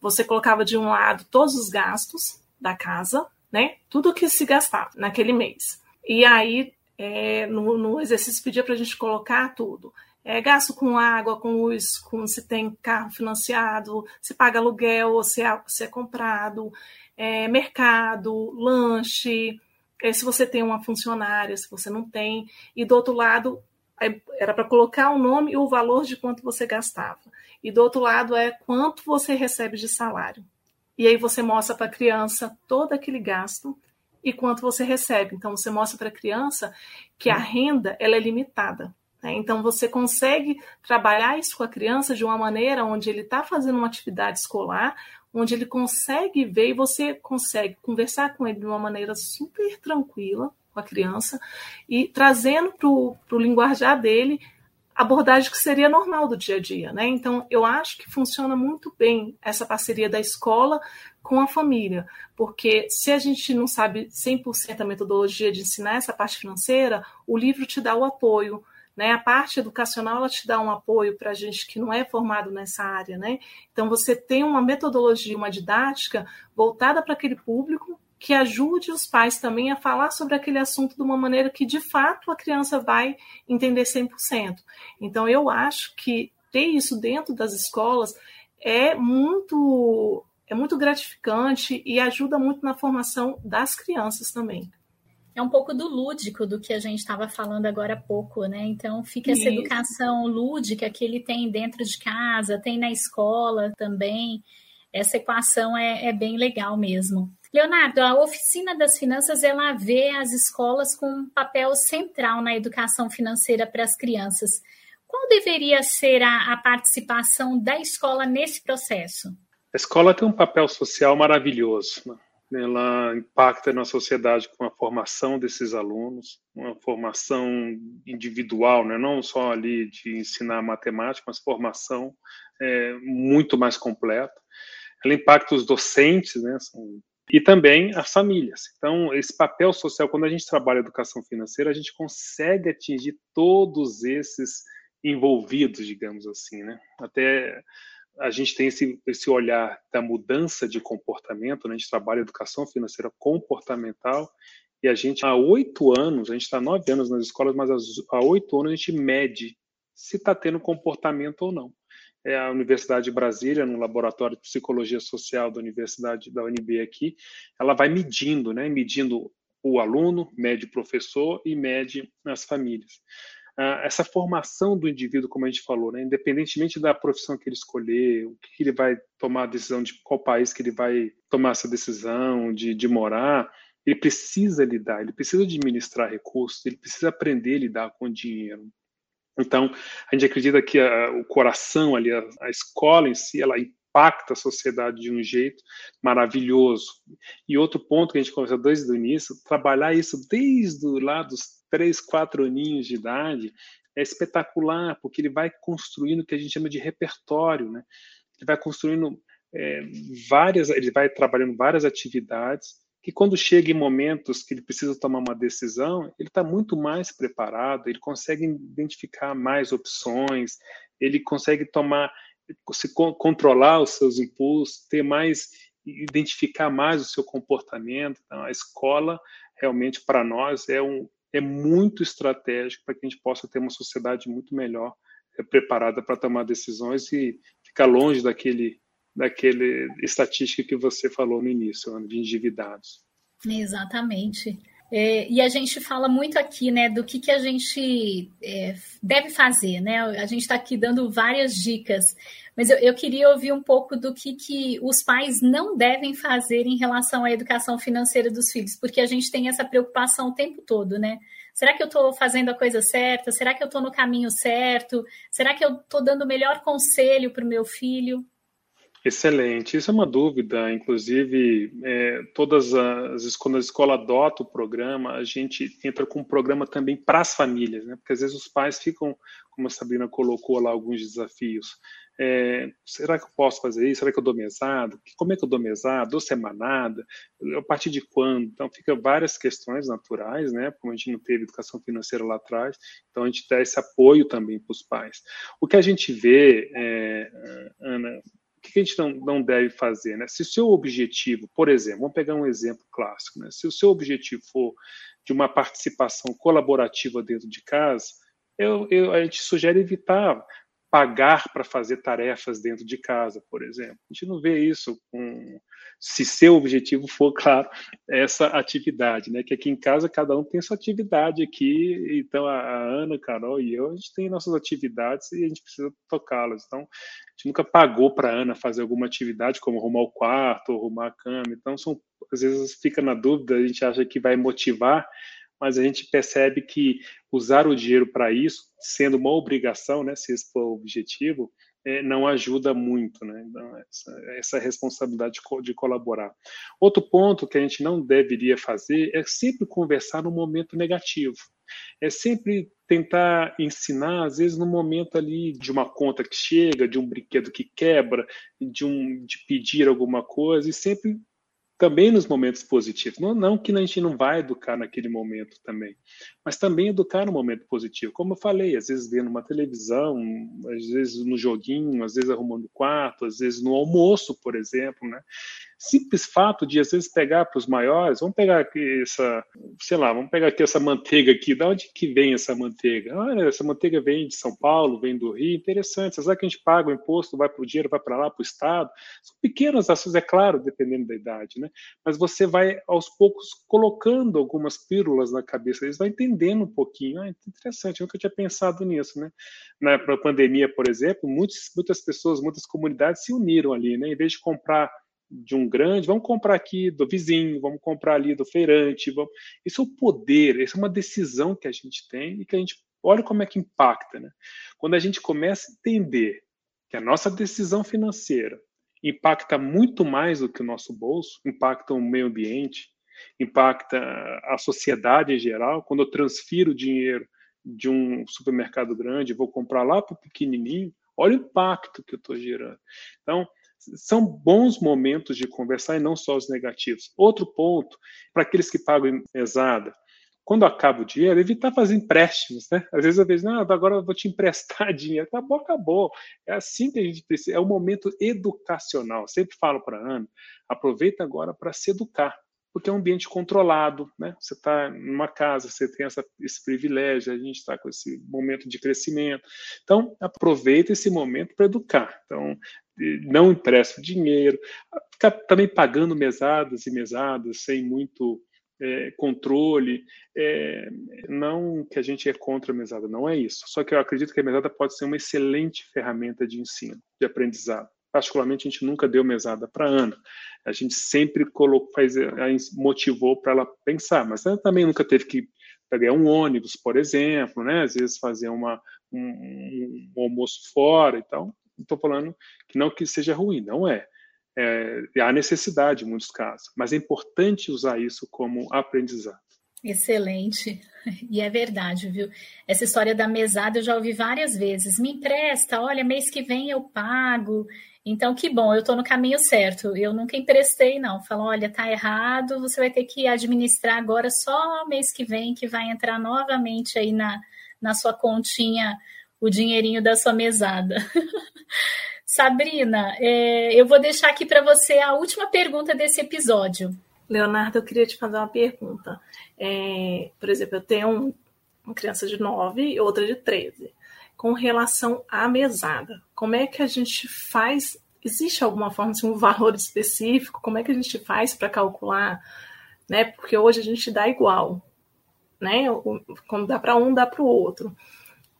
você colocava de um lado todos os gastos da casa, né? Tudo que se gastava naquele mês. E aí, é, no, no exercício, pedia para a gente colocar tudo é, gasto com água, com luz, com se tem carro financiado, se paga aluguel ou se é, se é comprado, é, mercado, lanche, é, se você tem uma funcionária, se você não tem, e do outro lado era para colocar o nome e o valor de quanto você gastava. E do outro lado é quanto você recebe de salário. E aí você mostra para a criança todo aquele gasto e quanto você recebe. Então você mostra para a criança que a renda ela é limitada. Né? Então, você consegue trabalhar isso com a criança de uma maneira onde ele está fazendo uma atividade escolar, onde ele consegue ver e você consegue conversar com ele de uma maneira super tranquila com a criança e trazendo para o linguajar dele abordagem que seria normal do dia a dia, né? Então, eu acho que funciona muito bem essa parceria da escola com a família, porque se a gente não sabe 100% a metodologia de ensinar essa parte financeira, o livro te dá o apoio, Né? A parte educacional ela te dá um apoio para a gente que não é formado nessa área. Né? Então, você tem uma metodologia, uma didática voltada para aquele público que ajude os pais também a falar sobre aquele assunto de uma maneira que, de fato, a criança vai entender 100%. Então, eu acho que ter isso dentro das escolas é muito é muito gratificante e ajuda muito na formação das crianças também. É um pouco do lúdico do que a gente estava falando agora há pouco, né? Então fica essa Isso. educação lúdica que ele tem dentro de casa, tem na escola também. Essa equação é, é bem legal mesmo. Leonardo, a oficina das finanças ela vê as escolas com um papel central na educação financeira para as crianças. Qual deveria ser a, a participação da escola nesse processo? A escola tem um papel social maravilhoso. Né? Ela impacta na sociedade com a formação desses alunos, uma formação individual, né? não só ali de ensinar matemática, mas formação é, muito mais completa. Ela impacta os docentes, né? e também as famílias. Então, esse papel social, quando a gente trabalha educação financeira, a gente consegue atingir todos esses envolvidos, digamos assim, né? Até a gente tem esse, esse olhar da mudança de comportamento, né? a gente trabalha educação financeira comportamental, e a gente, há oito anos, a gente está nove anos nas escolas, mas há oito anos a gente mede se está tendo comportamento ou não. É a Universidade de Brasília, no laboratório de psicologia social da Universidade da UNB aqui, ela vai medindo, né? Medindo o aluno, mede o professor e mede as famílias essa formação do indivíduo, como a gente falou, né, independentemente da profissão que ele escolher, o que ele vai tomar a decisão de qual país que ele vai tomar essa decisão de, de morar, ele precisa lidar, ele precisa administrar recursos, ele precisa aprender a lidar com dinheiro. Então, a gente acredita que a, o coração ali, a, a escola em si, ela impacta a sociedade de um jeito maravilhoso. E outro ponto que a gente conversou desde o início, trabalhar isso desde lá dos três, quatro aninhos de idade, é espetacular, porque ele vai construindo o que a gente chama de repertório, né? Ele vai construindo é, várias, ele vai trabalhando várias atividades que quando chega em momentos que ele precisa tomar uma decisão, ele está muito mais preparado, ele consegue identificar mais opções, ele consegue tomar, se controlar os seus impulsos, ter mais, identificar mais o seu comportamento. Então, a escola realmente para nós é um, é muito estratégico para que a gente possa ter uma sociedade muito melhor é, preparada para tomar decisões e ficar longe daquele, daquele estatística que você falou no início, de endividados. Exatamente. É, e a gente fala muito aqui, né, do que, que a gente é, deve fazer, né? A gente está aqui dando várias dicas, mas eu, eu, queria ouvir um pouco do que, que os pais não devem fazer em relação à educação financeira dos filhos, porque a gente tem essa preocupação o tempo todo, né? Será que eu estou fazendo a coisa certa? Será que eu estou no caminho certo? Será que eu estou dando o melhor conselho para o meu filho? Excelente, isso é uma dúvida. Inclusive, é, todas as quando a escola adota o programa, a gente entra com um programa também para as famílias, né? Porque às vezes os pais ficam, como a Sabrina colocou lá, alguns desafios. É, será que eu posso fazer isso? Será que eu dou mesado? Como é que eu dou mesado? Dou semanada? A partir de quando? Então, fica várias questões naturais, né? Como a gente não teve educação financeira lá atrás, então a gente dá esse apoio também para os pais. O que a gente vê, é, Ana, o que a gente não, não deve fazer? Né? Se o seu objetivo, por exemplo, vamos pegar um exemplo clássico, né? se o seu objetivo for de uma participação colaborativa dentro de casa, eu, eu, a gente sugere evitar pagar para fazer tarefas dentro de casa, por exemplo. A gente não vê isso com, se seu objetivo for, claro, essa atividade, né? Que aqui em casa cada um tem sua atividade aqui, então a, Ana, Carol e eu, a gente tem nossas atividades e a gente precisa tocá-las. Então, a gente nunca pagou para a Ana fazer alguma atividade, como arrumar o quarto, arrumar a cama. Então, são, às vezes fica na dúvida, a gente acha que vai motivar, mas a gente percebe que usar o dinheiro para isso, sendo uma obrigação, né, se esse for o objetivo, é, não ajuda muito, né? Então, essa, essa responsabilidade de, de, colaborar. Outro ponto que a gente não deveria fazer é sempre conversar no momento negativo. É sempre tentar ensinar, às vezes, no momento ali de uma conta que chega, de um brinquedo que quebra, de, um, de pedir alguma coisa, e sempre também nos momentos positivos. Não, não que a gente não vai educar naquele momento também, mas também educar no momento positivo. Como eu falei, às vezes vendo uma televisão, às vezes no joguinho, às vezes arrumando quarto, às vezes no almoço, por exemplo, né? Simples fato de às vezes pegar para os maiores, vamos pegar aqui essa, sei lá, vamos pegar aqui essa manteiga aqui, da onde que vem essa manteiga? Olha, essa manteiga vem de São Paulo, vem do Rio, interessante. Será que a gente paga o imposto, vai para o dinheiro, vai para lá, para o Estado? São pequenas ações, é claro, dependendo da idade, né? Mas você vai aos poucos colocando algumas pílulas na cabeça eles, vai entendendo um pouquinho. Ah, interessante, eu nunca tinha pensado nisso, né? Na pandemia, por exemplo, muitas, muitas pessoas, muitas comunidades se uniram ali, né? Em vez de comprar de um grande, vamos comprar aqui do vizinho, vamos comprar ali do feirante. Vamos... Isso é o poder, isso é uma decisão que a gente tem e que a gente olha como é que impacta. Né? Quando a gente começa a entender que a nossa decisão financeira impacta muito mais do que o nosso bolso, impacta o meio ambiente, impacta a sociedade em geral. Quando eu transfiro dinheiro de um supermercado grande, vou comprar lá para o pequenininho, olha o impacto que eu estou gerando. Então, são bons momentos de conversar e não só os negativos. Outro ponto, para aqueles que pagam mesada, quando acaba o dinheiro, evitar fazer empréstimos, né? Às vezes eu vejo, não, agora eu vou te emprestar dinheiro. Acabou, acabou. É assim que a gente precisa. É um momento educacional. Eu sempre falo para a Ana, aproveita agora para se educar porque é um ambiente controlado, né? Você está numa casa, você tem essa, esse privilégio, a gente está com esse momento de crescimento. Então, aproveita esse momento para educar. Então, não empresta dinheiro, fica também pagando mesadas e mesadas sem muito é, controle. É, não que a gente é contra a mesada, não é isso. Só que eu acredito que a mesada pode ser uma excelente ferramenta de ensino, de aprendizado particularmente, a gente nunca deu mesada para Ana. A gente sempre colocou, faz, motivou para ela pensar, mas ela também nunca teve que pegar um ônibus, por exemplo, né? Às vezes fazer uma, um, um almoço fora e tal. Estou falando que não que seja ruim, não é. é. Há necessidade em muitos casos, mas é importante usar isso como aprendizado. Excelente. E é verdade, viu? Essa história da mesada eu já ouvi várias vezes. Me empresta, olha, mês que vem eu pago. Então, que bom, eu estou no caminho certo. Eu nunca emprestei, não. Falo, olha, tá errado, você vai ter que administrar agora só mês que vem, que vai entrar novamente aí na, na sua continha o dinheirinho da sua mesada. Sabrina, é, eu vou deixar aqui para você a última pergunta desse episódio. Leonardo, eu queria te fazer uma pergunta. É, por exemplo, eu tenho um, uma criança de 9 e outra de 13 com relação à mesada. Como é que a gente faz? Existe alguma forma, assim, um valor específico? Como é que a gente faz para calcular? Né? Porque hoje a gente dá igual, né? Como dá para um, dá para o outro.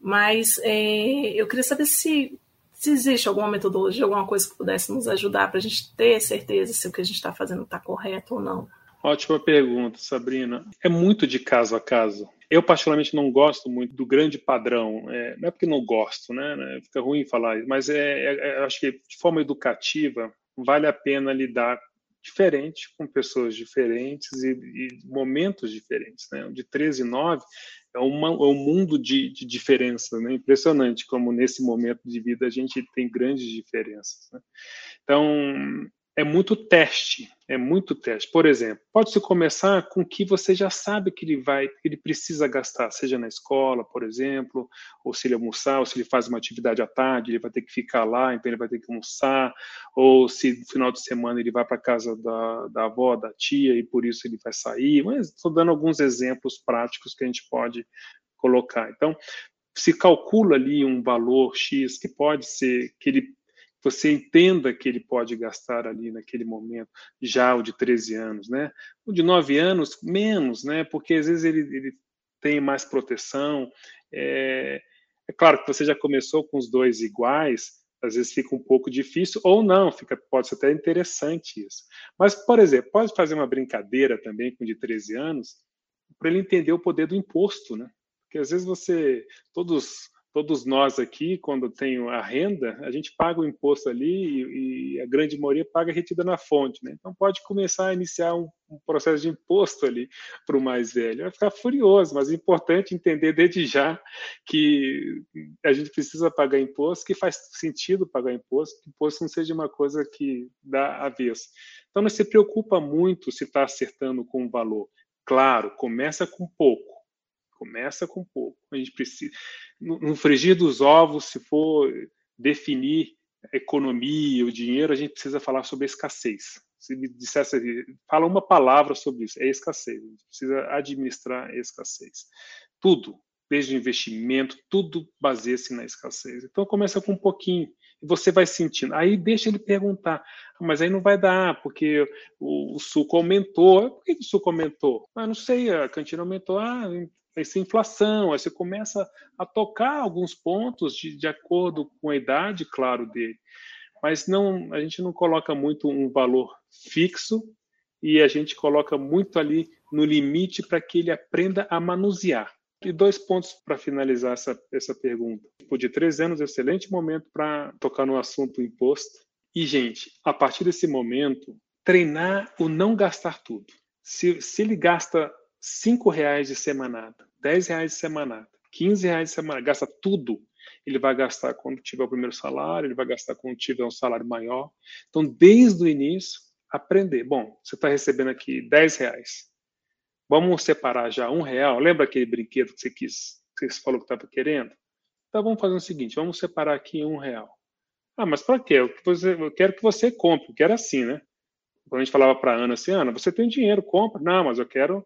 Mas é, eu queria saber se, se existe alguma metodologia, alguma coisa que pudesse nos ajudar para a gente ter certeza se o que a gente está fazendo está correto ou não. Ótima pergunta, Sabrina. É muito de caso a caso. Eu, particularmente, não gosto muito do grande padrão. É, não é porque não gosto, né? né fica ruim falar, mas é, é, é, acho que de forma educativa vale a pena lidar diferente com pessoas diferentes e, e momentos diferentes. Né? De 13 e 9 é, uma, é um mundo de, de diferença, né? impressionante como nesse momento de vida a gente tem grandes diferenças. Né? Então, é muito teste, é muito teste. Por exemplo, pode-se começar com o que você já sabe que ele vai, ele precisa gastar, seja na escola, por exemplo, ou se ele almoçar, ou se ele faz uma atividade à tarde, ele vai ter que ficar lá, então ele vai ter que almoçar, ou se no final de semana ele vai para casa da, da avó, da tia, e por isso ele vai sair. Mas estou dando alguns exemplos práticos que a gente pode colocar. Então, se calcula ali um valor X que pode ser que ele você entenda que ele pode gastar ali naquele momento, já o de 13 anos, né? O de 9 anos, menos, né? Porque às vezes ele, ele tem mais proteção. É, é claro que você já começou com os dois iguais, às vezes fica um pouco difícil, ou não, fica, pode ser até interessante isso. Mas, por exemplo, pode fazer uma brincadeira também com o de 13 anos, para ele entender o poder do imposto, né? Porque às vezes você, todos todos nós aqui, quando tem a renda, a gente paga o imposto ali e, e a grande maioria paga retida na fonte. Né? Então, pode começar a iniciar um, um processo de imposto ali para o mais velho. Vai ficar furioso, mas é importante entender desde já que a gente precisa pagar imposto, que faz sentido pagar imposto, que imposto não seja uma coisa que dá avesso. Então, não se preocupa muito se está acertando com o valor. Claro, começa com pouco Começa com pouco. A gente precisa, no, frigir dos ovos, se for definir a economia, o dinheiro, a gente precisa falar sobre escassez. Se me dissesse, fala uma palavra sobre isso, é escassez. A gente precisa administrar a escassez. Tudo, desde o investimento, tudo baseia-se na escassez. Então começa com um pouquinho e você vai sentindo. Aí deixa ele perguntar, mas aí não vai dar, porque o, o suco aumentou. Por que o suco aumentou? Ah, não sei, a cantina aumentou. Ah, essa inflação, aí você começa a tocar alguns pontos de, de acordo com a idade, claro, dele. Mas não, a gente não coloca muito um valor fixo e a gente coloca muito ali no limite para que ele aprenda a manusear. E dois pontos para finalizar essa, essa pergunta. Por de três anos, excelente momento para tocar no assunto imposto. E, gente, a partir desse momento, treinar o não gastar tudo. Se, se ele gasta cinco reais de semanada, dez reais de semanada, quinze reais de semanada, gasta tudo, ele vai gastar quando tiver o primeiro salário, ele vai gastar quando tiver um salário maior. Então, desde o início, aprender. Bom, você está recebendo aqui dez reais. Vamos separar já um real. Lembra aquele brinquedo que você quis, que você falou que estava querendo? Então vamos fazer o seguinte: vamos separar aqui um real. Ah, mas para quê? Eu, eu quero que você compre, eu quero assim, né? Quando a gente falava para Ana assim, Ana, você tem dinheiro, compra. Não, mas eu quero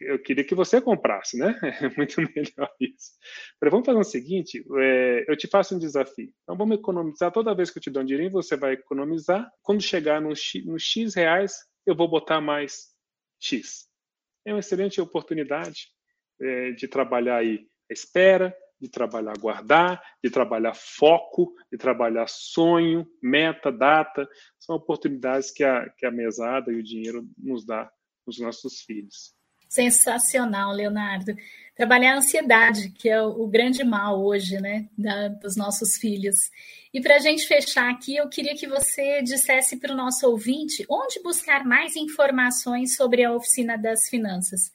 eu queria que você comprasse, né? É muito melhor isso. Falei, vamos fazer o seguinte: é, eu te faço um desafio. Então, vamos economizar. Toda vez que eu te dou um dinheiro, você vai economizar. Quando chegar nos X, no X reais, eu vou botar mais X. É uma excelente oportunidade é, de trabalhar aí a espera, de trabalhar guardar, de trabalhar foco, de trabalhar sonho, meta, data. São oportunidades que a, que a mesada e o dinheiro nos dá os nossos filhos. Sensacional, Leonardo. Trabalhar a ansiedade, que é o grande mal hoje, né, da, dos nossos filhos. E para a gente fechar aqui, eu queria que você dissesse para o nosso ouvinte onde buscar mais informações sobre a oficina das finanças.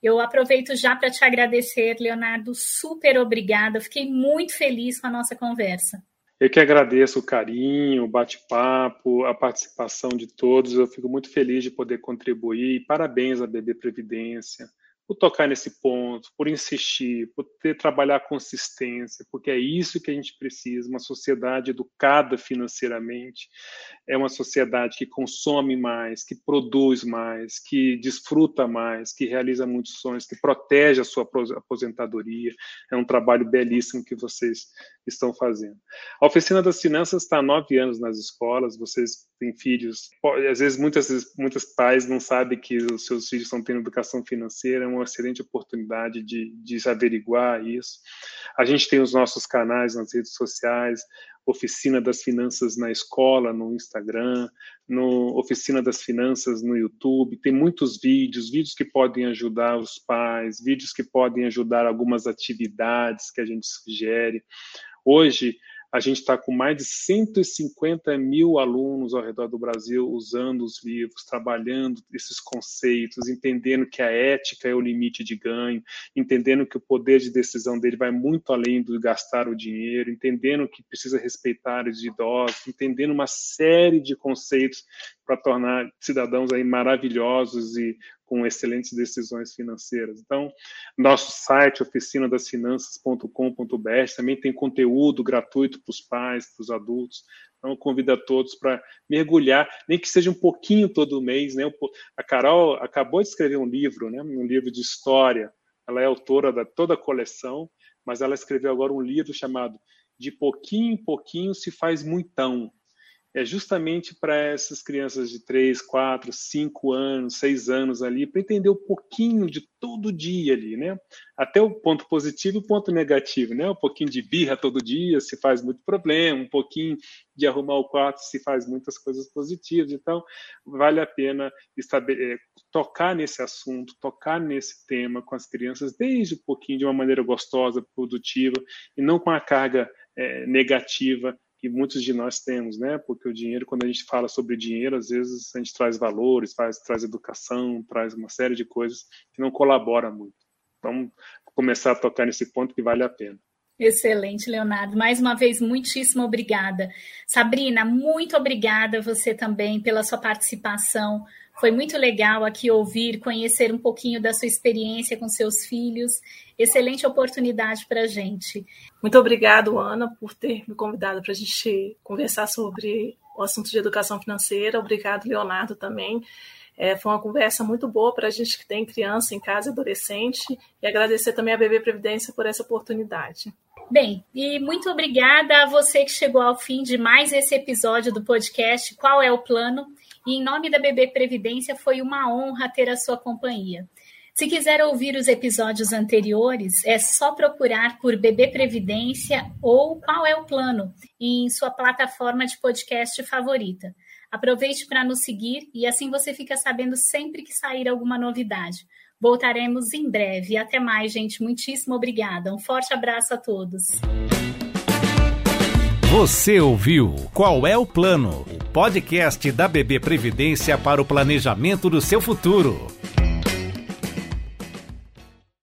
Eu aproveito já para te agradecer, Leonardo. Super obrigada. Fiquei muito feliz com a nossa conversa. Eu que agradeço o carinho, o bate-papo, a participação de todos. Eu fico muito feliz de poder contribuir. Parabéns à BB Previdência por tocar nesse ponto, por insistir, por ter trabalhar consistência, porque é isso que a gente precisa, uma sociedade educada financeiramente, é uma sociedade que consome mais, que produz mais, que desfruta mais, que realiza muitos sonhos, que protege a sua aposentadoria. É um trabalho belíssimo que vocês estão fazendo. A Oficina das Finanças está há nove anos nas escolas, vocês filhos, às vezes muitas, muitas pais não sabem que os seus filhos estão tendo educação financeira, é uma excelente oportunidade de, de averiguar isso. A gente tem os nossos canais nas redes sociais, Oficina das Finanças na escola, no Instagram, no Oficina das Finanças no YouTube. Tem muitos vídeos, vídeos que podem ajudar os pais, vídeos que podem ajudar algumas atividades que a gente sugere. Hoje, a gente está com mais de 150 mil alunos ao redor do Brasil usando os livros, trabalhando esses conceitos, entendendo que a ética é o limite de ganho, entendendo que o poder de decisão dele vai muito além do gastar o dinheiro, entendendo que precisa respeitar os idosos, entendendo uma série de conceitos para tornar cidadãos aí maravilhosos e com excelentes decisões financeiras. Então, nosso site oficinadasfinanças.com.br também tem conteúdo gratuito para os pais, para os adultos. Então, convido a todos para mergulhar, nem que seja um pouquinho todo mês. Né? A Carol acabou de escrever um livro, né? um livro de história. Ela é autora da toda a coleção, mas ela escreveu agora um livro chamado De Pouquinho em Pouquinho se Faz Muitão é justamente para essas crianças de 3, 4, 5 anos, 6 anos ali, para entender um pouquinho de todo dia ali, né? Até o ponto positivo e o ponto negativo, né? Um pouquinho de birra todo dia se faz muito problema, um pouquinho de arrumar o quarto se faz muitas coisas positivas. Então, vale a pena estabelecer, tocar nesse assunto, tocar nesse tema com as crianças desde um pouquinho de uma maneira gostosa, produtiva e não com a carga é, negativa que muitos de nós temos, né? Porque o dinheiro, quando a gente fala sobre dinheiro, às vezes a gente traz valores, faz, traz educação, traz uma série de coisas que não colabora muito. Vamos começar a tocar nesse ponto que vale a pena. Excelente, Leonardo. Mais uma vez, muitíssimo obrigada. Sabrina, muito obrigada você também pela sua participação. Foi muito legal aqui ouvir, conhecer um pouquinho da sua experiência com seus filhos. Excelente oportunidade para a gente. Muito obrigado, Ana, por ter me convidado para a gente conversar sobre o assunto de educação financeira. Obrigado, Leonardo, também. É, foi uma conversa muito boa para a gente que tem criança em casa, adolescente, e agradecer também a BB Previdência por essa oportunidade. Bem, e muito obrigada a você que chegou ao fim de mais esse episódio do podcast Qual é o Plano? E em nome da BB Previdência, foi uma honra ter a sua companhia. Se quiser ouvir os episódios anteriores, é só procurar por BB Previdência ou Qual é o Plano em sua plataforma de podcast favorita. Aproveite para nos seguir e assim você fica sabendo sempre que sair alguma novidade. Voltaremos em breve. Até mais, gente. Muitíssimo obrigada. Um forte abraço a todos. Você ouviu Qual é o Plano? O podcast da BB Previdência para o planejamento do seu futuro.